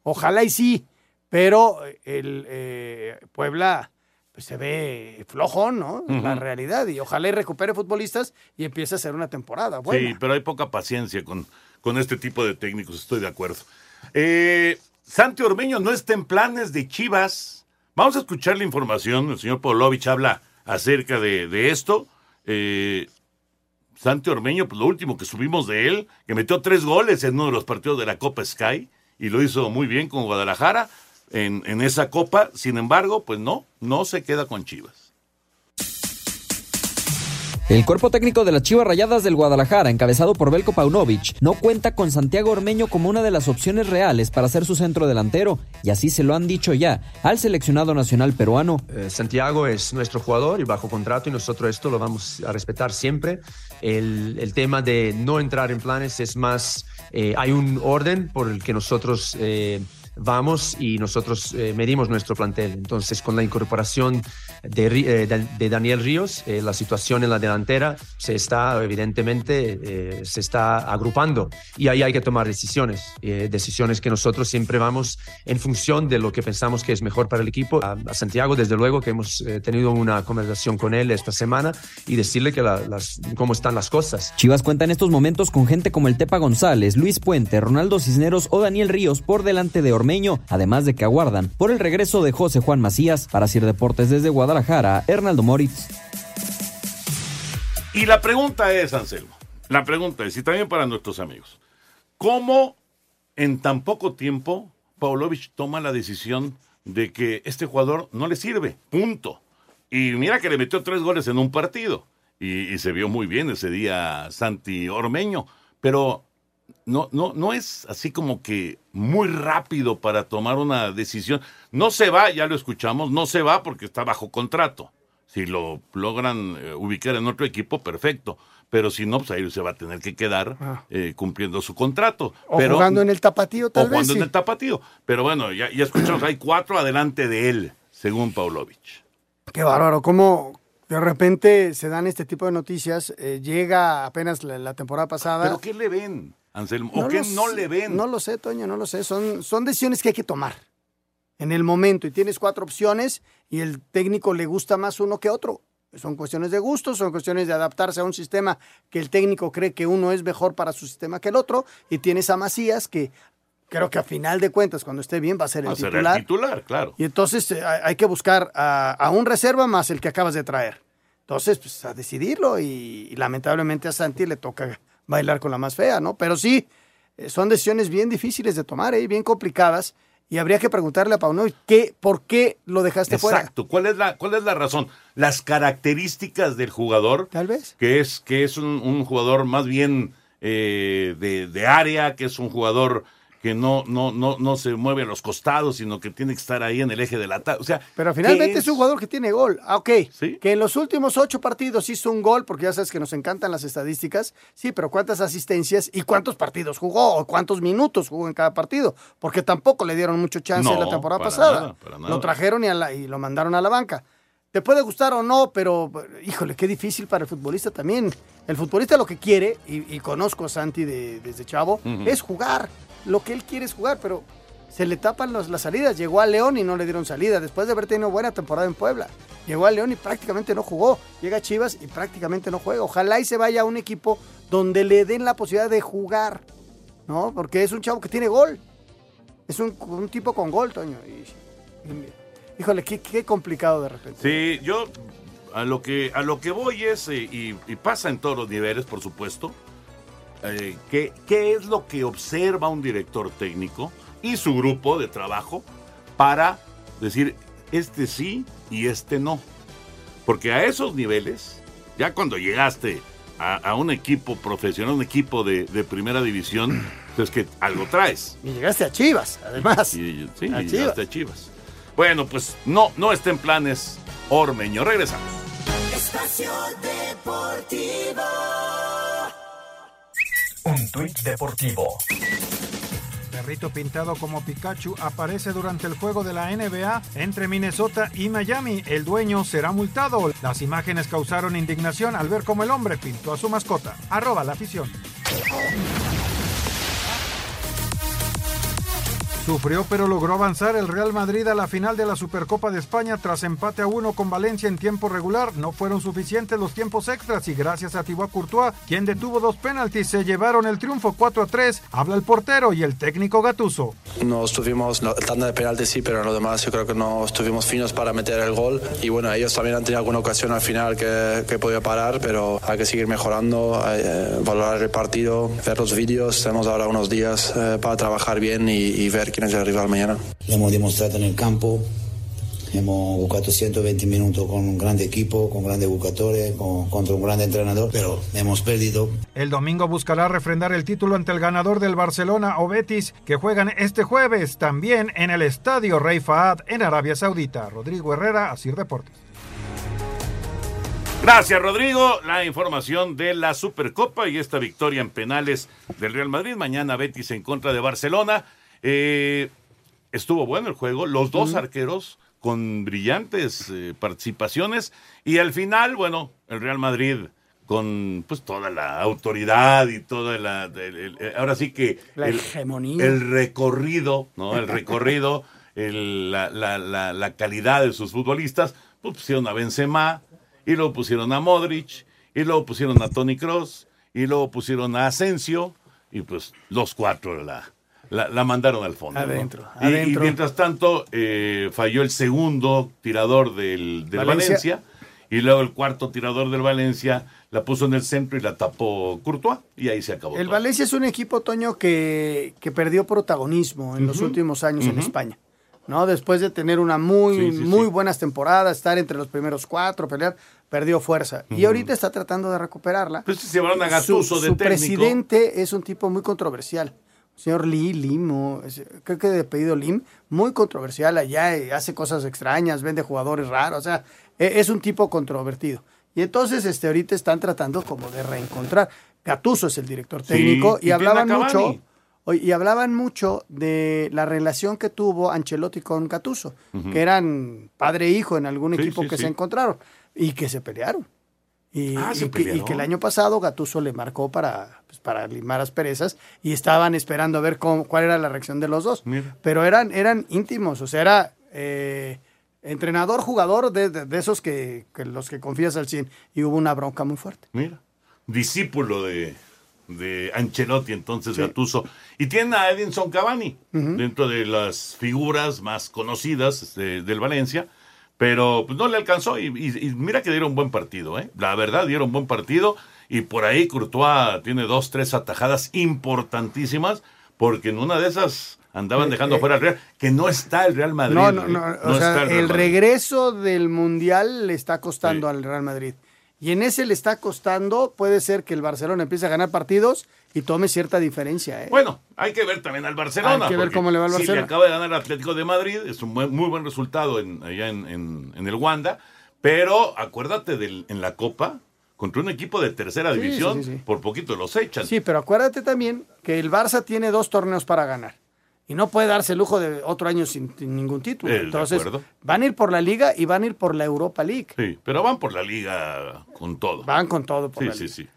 Ojalá y sí, pero el eh, Puebla pues, se ve flojo, ¿no? La realidad. Y ojalá y recupere futbolistas y empiece a hacer una temporada buena. Sí, pero hay poca paciencia con, con este tipo de técnicos, estoy de acuerdo. Eh, Santi Ormeño no está en planes de Chivas. Vamos a escuchar la información. El señor Pavlovich habla acerca de, de esto. Eh, Santi Ormeño, pues lo último que subimos de él, que metió tres goles en uno de los partidos de la Copa Sky y lo hizo muy bien con Guadalajara en, en esa Copa. Sin embargo, pues no, no se queda con Chivas. El cuerpo técnico de las Chivas Rayadas del Guadalajara, encabezado por Belko Paunovic, no cuenta con Santiago Ormeño como una de las opciones reales para ser su centro delantero, y así se lo han dicho ya al seleccionado nacional peruano. Eh, Santiago es nuestro jugador y bajo contrato y nosotros esto lo vamos a respetar siempre. El, el tema de no entrar en planes es más, eh, hay un orden por el que nosotros eh, vamos y nosotros eh, medimos nuestro plantel. Entonces con la incorporación eh, de- Daniel Ríos, eh, la situación en la delantera se está evidentemente eh, se está agrupando y ahí hay que tomar decisiones, decisiones que nosotros siempre vamos en función de lo que pensamos que es mejor para el equipo. A, Santiago, desde luego, que hemos tenido una conversación con él esta semana y decirle que la- las, cómo están las cosas. Chivas cuenta en estos momentos con gente como el Tepa González, Luis Puente, Ronaldo Cisneros o Daniel Ríos por delante de Ormeño Ormeño, además de que aguardan por el regreso de José Juan Macías. Para Sir Deportes desde Guadalajara, Hernaldo Moritz. Y la pregunta es, Anselmo, la pregunta es, y también para nuestros amigos, ¿cómo en tan poco tiempo Paulovich toma la decisión de que este jugador no le sirve? Punto. Y mira que le metió tres goles en un partido. Y, y se vio muy bien ese día Santi Ormeño. Pero no, no, no es así como que muy rápido para tomar una decisión. No se va, ya lo escuchamos, no se va porque está bajo contrato. Si lo logran eh, ubicar en otro equipo, perfecto. Pero si no, pues ahí se va a tener que quedar Ah. eh, cumpliendo su contrato. O Pero, jugando en el tapatío, tal o vez. jugando sí. en el tapatío. Pero bueno, ya, ya escuchamos, hay cuatro adelante de él, según Paulovich. Qué bárbaro, cómo de repente se dan este tipo de noticias. eh, llega apenas la, la temporada pasada. ¿Pero qué le ven, Anselmo? ¿O No qué no sé, le ven? No lo sé, Toño, no lo sé. Son, son decisiones que hay que tomar en el momento. Y tienes cuatro opciones y el técnico le gusta más uno que otro. Son cuestiones de gusto, son cuestiones de adaptarse a un sistema que el técnico cree que uno es mejor para su sistema que el otro. Y tienes a Macías que creo que a final de cuentas, cuando esté bien, va a ser el Va a ser titular. el titular, claro. Y entonces eh, hay hay que buscar a, a un reserva más el que acabas de traer. Entonces, pues a decidirlo y, y lamentablemente a Santi le toca bailar con la más fea, ¿no? Pero sí, eh, son decisiones bien difíciles de tomar, ¿eh? bien complicadas. Y habría que preguntarle a Paunovic, ¿qué, ¿por qué lo dejaste fuera? Exacto. ¿Cuál es la, cuál es la razón? Las características del jugador. Tal vez. Que es, que es un, un jugador más bien eh, de, de área, que es un jugador que no, no, no, no se mueve a los costados, sino que tiene que estar ahí en el eje del ataque. O sea, Pero finalmente ¿qué es? un jugador que tiene gol. Ah, ok. Que en los últimos ocho partidos hizo un gol, porque ya sabes que nos encantan las estadísticas. Sí, pero ¿cuántas asistencias y cuántos partidos jugó? ¿O cuántos minutos jugó en cada partido? Porque tampoco le dieron mucho chance No, la temporada pasada. nada. Lo trajeron y, a la- y lo mandaron a la banca. Te puede gustar o no, pero híjole, qué difícil para el futbolista también. El futbolista lo que quiere, y, y conozco a Santi de- desde chavo, es jugar. Lo que él quiere es jugar, pero se le tapan los- las salidas. Llegó a León y no le dieron salida, después de haber tenido buena temporada en Puebla. Llegó a León y prácticamente no jugó. Llega a Chivas y prácticamente no juega. Ojalá y se vaya a un equipo donde le den la posibilidad de jugar, ¿no? Porque es un chavo que tiene gol. Es un, un tipo con gol, Toño. Y- y- híjole, qué, qué complicado de repente. Sí, yo a lo que a lo que voy es, eh, y, y pasa en todos los niveles, por supuesto, eh, ¿qué, qué es lo que observa un director técnico y su grupo de trabajo para decir este sí y este no. Porque a esos niveles, ya cuando llegaste a, a un equipo profesional, un equipo de, de primera división, pues que algo traes. Y llegaste a Chivas, además. Y, sí, A y Chivas. llegaste a Chivas. Bueno, pues no, no está en planes Ormeño. Regresamos. Espacio Deportivo. Un tuit deportivo. Perrito pintado como Pikachu aparece durante el juego de la NBA entre Minnesota y Miami. El dueño será multado. Las imágenes causaron indignación al ver cómo el hombre pintó a su mascota. Arroba la afición. Sufrió pero logró avanzar el Real Madrid a la final de la Supercopa de España tras empate a uno con Valencia en tiempo regular. No fueron suficientes los tiempos extras y gracias a Thibaut Courtois, quien detuvo dos penaltis, se llevaron el triunfo 4 a 3. Habla el portero y el técnico Gatuso. No estuvimos, la tanda de penaltis sí, pero en lo demás yo creo que no estuvimos finos para meter el gol. Y bueno, ellos también han tenido alguna ocasión al final que, que podía parar, pero hay que seguir mejorando, eh, valorar el partido, ver los vídeos. Tenemos ahora unos días eh, para trabajar bien y, y ver quién es el rival mañana. L'abbiamo dimostrato nel campo, abbiamo giocato 120 minuti con un grande equipo, con un grande giocatore, con- contro un grande entrenador, però abbiamo perdido. El domingo buscará refrendar el título ante el ganador del Barcelona o Betis, que juegan este jueves también en el Estadio Rey Fahad en Arabia Saudita. Rodrigo Herrera, Asir Deportes. Gracias, Rodrigo. La información de la Supercopa y esta victoria en penales del Real Madrid. Mañana Betis en contra de Barcelona. Eh, estuvo bueno el juego. Los dos arqueros con brillantes eh, participaciones. Y al final, bueno, el Real Madrid con pues toda la autoridad y toda la... el- el- ahora sí que... La el, hegemonía. el recorrido, ¿no? El [LAUGHS] recorrido, el- la, la- la- la calidad de sus futbolistas, pues pusieron a Benzema, y luego pusieron a Modric, y luego pusieron a Tony Cross, y luego pusieron a Asensio, y pues los cuatro la, la, la mandaron al fondo. ¿no? Adentro, Y- mientras tanto, eh, falló el segundo tirador del, del Valencia. Valencia. Y luego el cuarto tirador del Valencia la puso en el centro y la tapó Courtois. Y ahí se acabó. El todo. Valencia es un equipo, Toño, que, que perdió protagonismo en los últimos años en. España. ¿no? Después de tener una muy, Sí, sí, muy sí. buenas temporadas, estar entre los primeros cuatro, pelear, perdió fuerza. Y ahorita está tratando de recuperarla. Pues se llevaron a Gattuso su, de su técnico. presidente es un tipo muy controversial. Señor Lee, Lim, o- creo que de apellido Lim, muy controversial allá, eh, hace cosas extrañas, vende jugadores raros, o sea, e- es un tipo controvertido. Y entonces este, ahorita están tratando como de reencontrar. Gatuso es el director Sí, técnico y y, hablaban mucho y hablaban mucho de la relación que tuvo Ancelotti con Gatuso, Ujú. que eran padre e hijo en algún Sí, equipo sí, que se encontraron y que se pelearon. Y, Ah, y ¿se que, y pelearon? que el año pasado Gatuso le marcó para, pues, para limar asperezas y estaban esperando a ver cómo, cuál era la reacción de los dos. Mira. Pero eran, eran íntimos, o sea, era eh, entrenador, jugador de, de- de esos que, que los que confías al 100 y hubo una bronca muy fuerte. Mira, discípulo de, de Ancelotti, entonces Sí. Gattuso. Y tiene a Edinson Cavani, dentro de las figuras más conocidas este, del Valencia, pero pues, no le alcanzó. Y, y- y mira que dieron buen partido, ¿eh? La verdad, dieron buen partido. Y por ahí Courtois tiene dos, tres atajadas importantísimas, porque en una de esas andaban Eh, dejando eh, fuera al Real, que no está el Real Madrid. No, no, no. No o sea, el Madrid. regreso del Mundial le está costando al Real Madrid. Y en ese le está costando, puede ser que el Barcelona empiece a ganar partidos y tome cierta diferencia. ¿eh? Bueno, hay que ver también al Barcelona. Hay que ver cómo le va al Si Barcelona. le acaba de ganar el Atlético de Madrid, es un muy buen resultado en, allá en, en- en el Wanda. Pero acuérdate del, en la Copa, contra un equipo de tercera división, sí, sí, sí. por poquito los echan. Sí, pero acuérdate también que el Barça tiene dos torneos para ganar. Y no puede darse el lujo de otro año sin, sin ningún título. Eh, Entonces, van a ir por la Liga y van a ir por la Europa League. Sí, pero van por la liga con todo. Van con todo por sí, la sí, Liga. sí.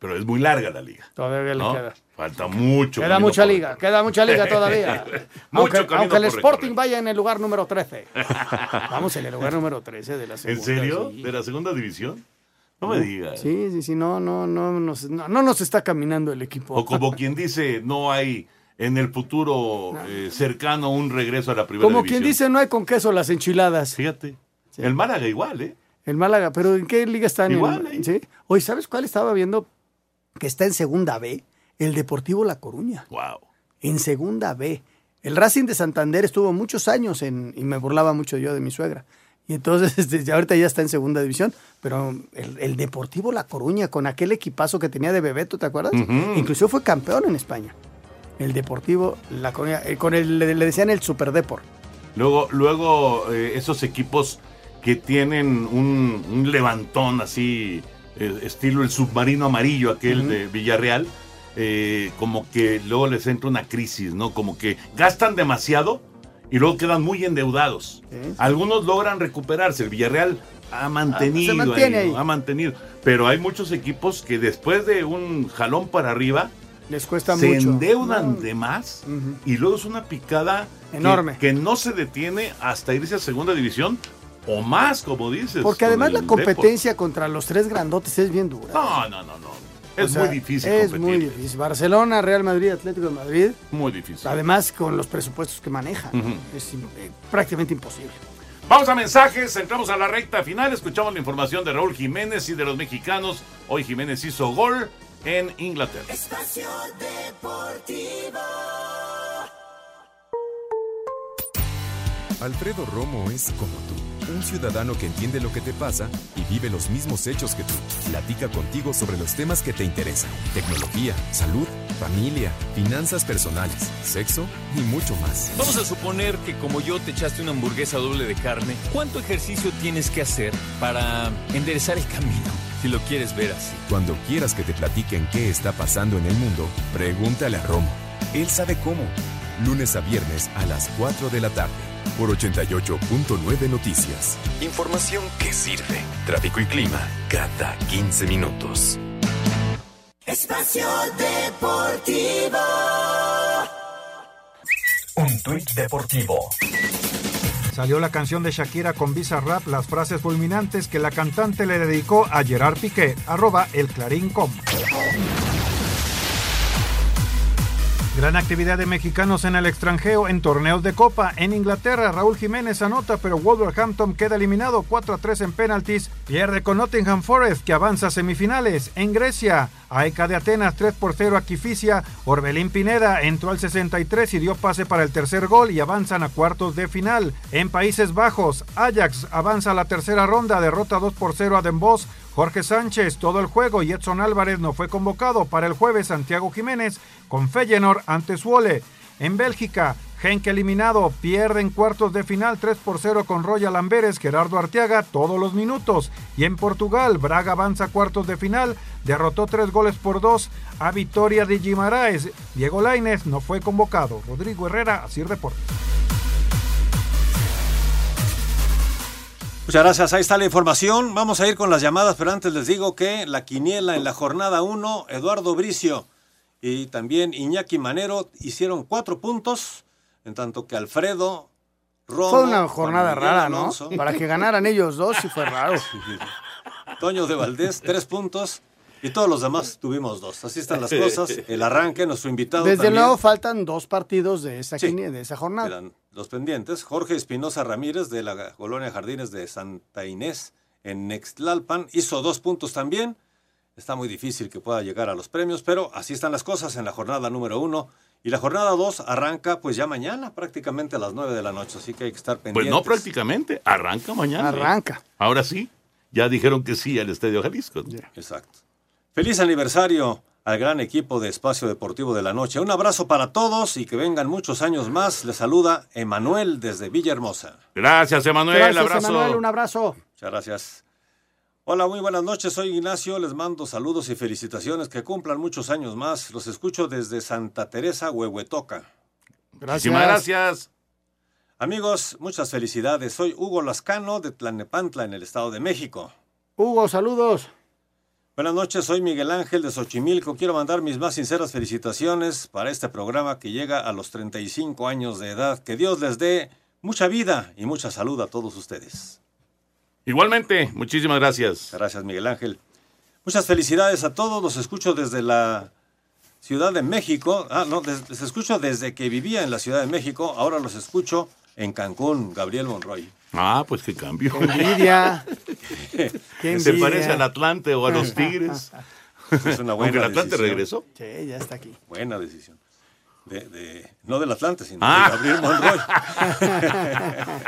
Pero es muy larga la liga. Todavía le queda. Falta mucho. Queda mucha por- liga, queda mucha liga todavía. [LAUGHS] Mucho aunque camino aunque el por Sporting vaya en el lugar número 13. [LAUGHS] Vamos en el lugar número 13 de la segunda. ¿En serio? sí. ¿De la segunda división? No me digas. Sí, sí, sí, no, no, no, no, no nos está caminando el equipo. O como quien dice, no hay en el futuro eh, cercano un regreso a la primera Como división. quien dice, no hay con queso las enchiladas. Fíjate. El Málaga igual, ¿eh? El Málaga, pero ¿en qué liga están? Igual, En- ahí. ¿sí? Oye, ¿sabes cuál estaba viendo? Que está en segunda B. El Deportivo La Coruña. Wow. En segunda B. El Racing de Santander estuvo muchos años en, y me burlaba mucho yo de mi suegra. Y entonces, [LAUGHS] este, ya ahorita ya está en segunda división, pero el, el Deportivo La Coruña, con aquel equipazo que tenía de Bebeto, ¿te acuerdas? Ujú. Inclusive fue campeón en España. El Deportivo La Coruña, eh, con el, le, le decían el Super Depor. Luego, luego eh, esos equipos que tienen un, un levantón así, eh, estilo el submarino amarillo, aquel de Villarreal, eh, como que luego les entra una crisis, ¿no? Como que gastan demasiado y luego quedan muy endeudados. Sí. Algunos logran recuperarse. El Villarreal ha mantenido, Ah, ha mantenido. Pero hay muchos equipos que después de un jalón para arriba Les cuesta se mucho. endeudan No. de más y luego es una picada Enorme. Que, no se detiene hasta irse a segunda división o más, como dices. Porque además la Depor. competencia contra los tres grandotes es bien dura. No, no, no, no. O Es sea, muy difícil Es competir. muy difícil. Barcelona, Real Madrid, Atlético de Madrid. Muy difícil. Además, con los presupuestos que manejan. Es eh, prácticamente imposible. Vamos a mensajes, entramos a la recta final, escuchamos la información de Raúl Jiménez y de los mexicanos. Hoy Jiménez hizo gol en Inglaterra. Espacio Deportivo. Alfredo Romo es como tú, un ciudadano que entiende lo que te pasa y vive los mismos hechos que tú. Platica contigo sobre los temas que te interesan. Tecnología, salud, familia, finanzas personales, sexo y mucho más. Vamos a suponer que como yo te echaste una hamburguesa doble de carne, ¿cuánto ejercicio tienes que hacer para enderezar el camino? Si lo quieres ver así. Cuando quieras que te platiquen qué está pasando en el mundo, pregúntale a Romo. Él sabe cómo. Lunes a viernes a las 4 de la tarde por 88.9 Noticias. Información que sirve. Tráfico y clima cada 15 minutos. Espacio Deportivo. Un tuit deportivo. Salió la canción de Shakira con Visa Rap, las frases fulminantes que la cantante le dedicó a Gerard Piqué, arroba el Clarín Com. Gran actividad de mexicanos en el extranjero en torneos de Copa. En Inglaterra, Raúl Jiménez anota, pero Wolverhampton queda eliminado 4 a 3 en penaltis. Pierde con Nottingham Forest, que avanza a semifinales. En Grecia, AECA de Atenas 3 por 0 a Kifisia. Orbelín Pineda entró al 63 y dio pase para el tercer gol y avanzan a cuartos de final. En Países Bajos, Ajax avanza a la tercera ronda, derrota 2 por 0 a Den Bosch. Jorge Sánchez todo el juego y Edson Álvarez no fue convocado para el jueves Santiago Jiménez con Feyenoord ante Suole. En Bélgica, Genk eliminado, pierde en cuartos de final 3 por 0 con Royal Amberes, Gerardo Arteaga todos los minutos. Y en Portugal, Braga avanza cuartos de final, derrotó 3 goles por 2 a Vitoria de Guimaraes. Diego Lainez no fue convocado. Rodrigo Herrera, así Deportes. Muchas gracias, ahí está la información. Vamos a ir con las llamadas, pero antes les digo que la quiniela en la jornada 1, Eduardo Bricio y también Iñaki Manero hicieron cuatro puntos, en tanto que Alfredo Romo, Fue una jornada rara, ¿no? Para que ganaran ellos dos, sí fue raro. [LAUGHS] Toño de Valdés, tres puntos. Y todos los demás tuvimos dos. Así están las cosas. [LAUGHS] El arranque, nuestro invitado Desde también. luego faltan dos partidos de esa, Sí. de esa jornada. Eran los pendientes. Jorge Espinosa Ramírez de la Colonia Jardines de Santa Inés en Nextlalpan hizo dos puntos también. Está muy difícil que pueda llegar a los premios, pero así están las cosas en la jornada número uno. Y la jornada dos arranca pues ya mañana, prácticamente a las nueve de la noche, así que hay que estar Pues pendientes. no prácticamente, arranca mañana. ¿eh? Arranca. Ahora sí, ya dijeron que sí al Estadio Jalisco. Exacto. Feliz aniversario al gran equipo de Espacio Deportivo de la Noche. Un abrazo para todos y que vengan muchos años más. Les saluda Emanuel desde Villahermosa. Gracias, Emanuel. Gracias, abrazo. Emanuel, un abrazo. Muchas gracias. Hola, muy buenas noches. Soy Ignacio. Les mando saludos y felicitaciones. Que cumplan muchos años más. Los escucho desde Santa Teresa, Huehuetoca. Muchísimas gracias. Amigos, muchas felicidades. Soy Hugo Lascano de Tlanepantla, en el Estado de México. Hugo, saludos. Buenas noches, soy Miguel Ángel de Xochimilco. Quiero mandar mis más sinceras felicitaciones para este programa que llega a los 35 años de edad. Que Dios les dé mucha vida y mucha salud a todos ustedes. Igualmente, muchísimas gracias. Gracias, Miguel Ángel. Muchas felicidades a todos. Los escucho desde la Ciudad de México. Ah, no, les escucho desde que vivía en la Ciudad de México. Ahora los escucho en Cancún, Gabriel Monroy. Ah, pues qué cambio. Qué envidia. [LAUGHS] Qué Se envidia. parece al Atlante o a los Tigres. Es una buena Aunque el Atlante decisión. regresó. Sí, ya está aquí. Buena decisión. De, de- no del Atlante, sino Ah. de Gabriel Monroy. [LAUGHS]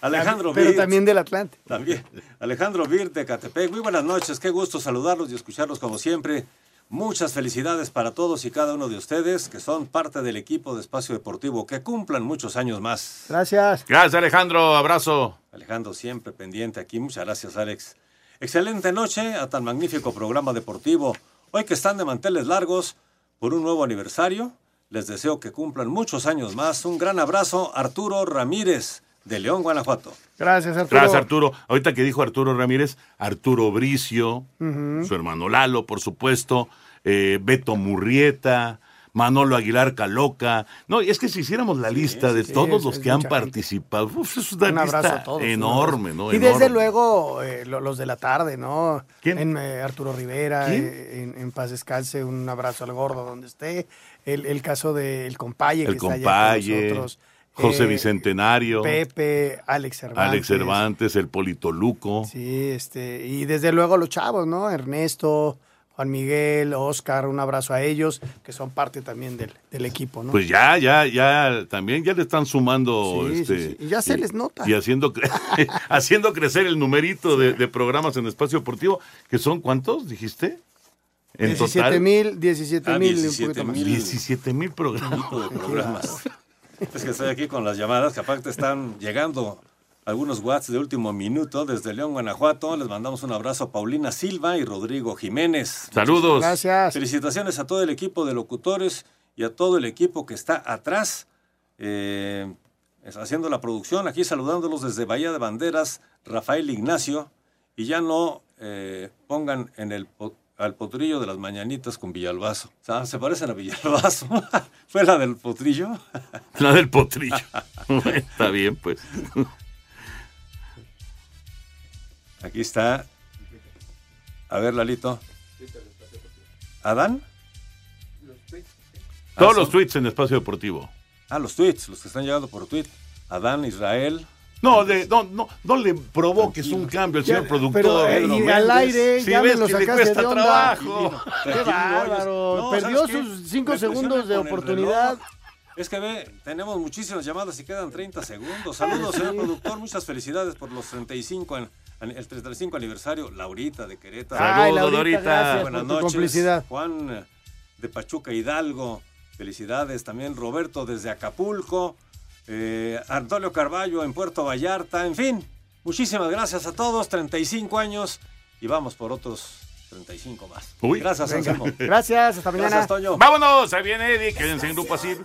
Alejandro Pero también del Atlante. También. Alejandro Virt de Catepec. Muy buenas noches. Qué gusto saludarlos y escucharlos como siempre. Muchas felicidades para todos y cada uno de ustedes que son parte del equipo de Espacio Deportivo. Que cumplan muchos años más. Gracias. Gracias, Alejandro. Abrazo. Alejandro siempre pendiente aquí. Muchas gracias, Alex. Excelente noche a tan magnífico programa deportivo. Hoy que están de manteles largos por un nuevo aniversario, les deseo que cumplan muchos años más. Un gran abrazo, Arturo Ramírez, de León, Guanajuato. Gracias, Arturo. Gracias, Arturo. Ahorita que dijo Arturo Ramírez, Arturo Bricio, su hermano Lalo, por supuesto, eh, Beto Murrieta, Manolo Aguilar Caloca. No, y es que si hiciéramos la lista de sí, todos es- los es que han gente. participado, uf, es una Un abrazo lista a todos. un enorme. ¿no? Y desde luego eh, lo- los de la tarde, ¿no? ¿Quién? En, eh, Arturo Rivera, ¿Quién? eh, en, en Paz Descalce, un abrazo al gordo donde esté. El, el caso del Compaye, que El está allá con nosotros. José Eh, Bicentenario, Pepe, Alex Cervantes. Alex Cervantes, el Polito Luco. Sí, este, y desde luego los chavos, ¿no? Ernesto, Juan Miguel, Oscar, un abrazo a ellos, que son parte también del, del equipo, ¿no? Pues ya, ya, ya, también ya le están sumando. Sí, este, sí. Y ya se les nota. Y haciendo, cre- [LAUGHS] [LAUGHS] haciendo crecer el numerito de, de programas en Espacio Deportivo, que son ¿cuántos, dijiste? En 17 total. mil, 17 Ah, mil, un 17 poquito más. mil. 17 mil programas. Es que estoy aquí con las llamadas que aparte están llegando algunos watts de último minuto desde León, Guanajuato. Les mandamos un abrazo a Paulina Silva y Rodrigo Jiménez. Saludos. Gracias. Felicitaciones a todo el equipo de locutores y a todo el equipo que está atrás eh, haciendo la producción. Aquí saludándolos desde Bahía de Banderas, Rafael Ignacio. Y ya no eh, pongan en el al potrillo de las mañanitas con Villalbazo. O sea, se parecen a Villalbazo. [LAUGHS] ¿Fue la del potrillo? [LAUGHS] La del potrillo. [LAUGHS] Está bien, pues. Aquí está. A ver, Lalito. ¿Adán? Todos Ah, los tweets en Espacio Deportivo. Ah, los tweets, los que están llegando por tweet. Adán, Israel. No, de, no, no, no le provoques un cambio al Ya, señor productor. pero, eh, y al aire, Si ya ves me lo que le de onda. trabajo. Qué bárbaro. Perdió sus cinco Me segundos de oportunidad. Es que ve, tenemos muchísimas llamadas y quedan 30 segundos. Saludos, señor productor. Muchas felicidades por los 35 an- an- el 35 aniversario. Laurita de Querétaro. Ay, Laurita, Laurita. gracias Buenas por tu noches. complicidad. Juan eh, de Pachuca Hidalgo. Felicidades también. Roberto desde Acapulco. Eh, Antonio Carballo en Puerto Vallarta. En fin, muchísimas gracias a todos. 35 años y vamos por otros 35 más. Uy. Gracias. Anselmo. [LAUGHS] Gracias, hasta mañana. Gracias, Toño. Vámonos, ahí viene Eddie, quédense en Grupo Asir.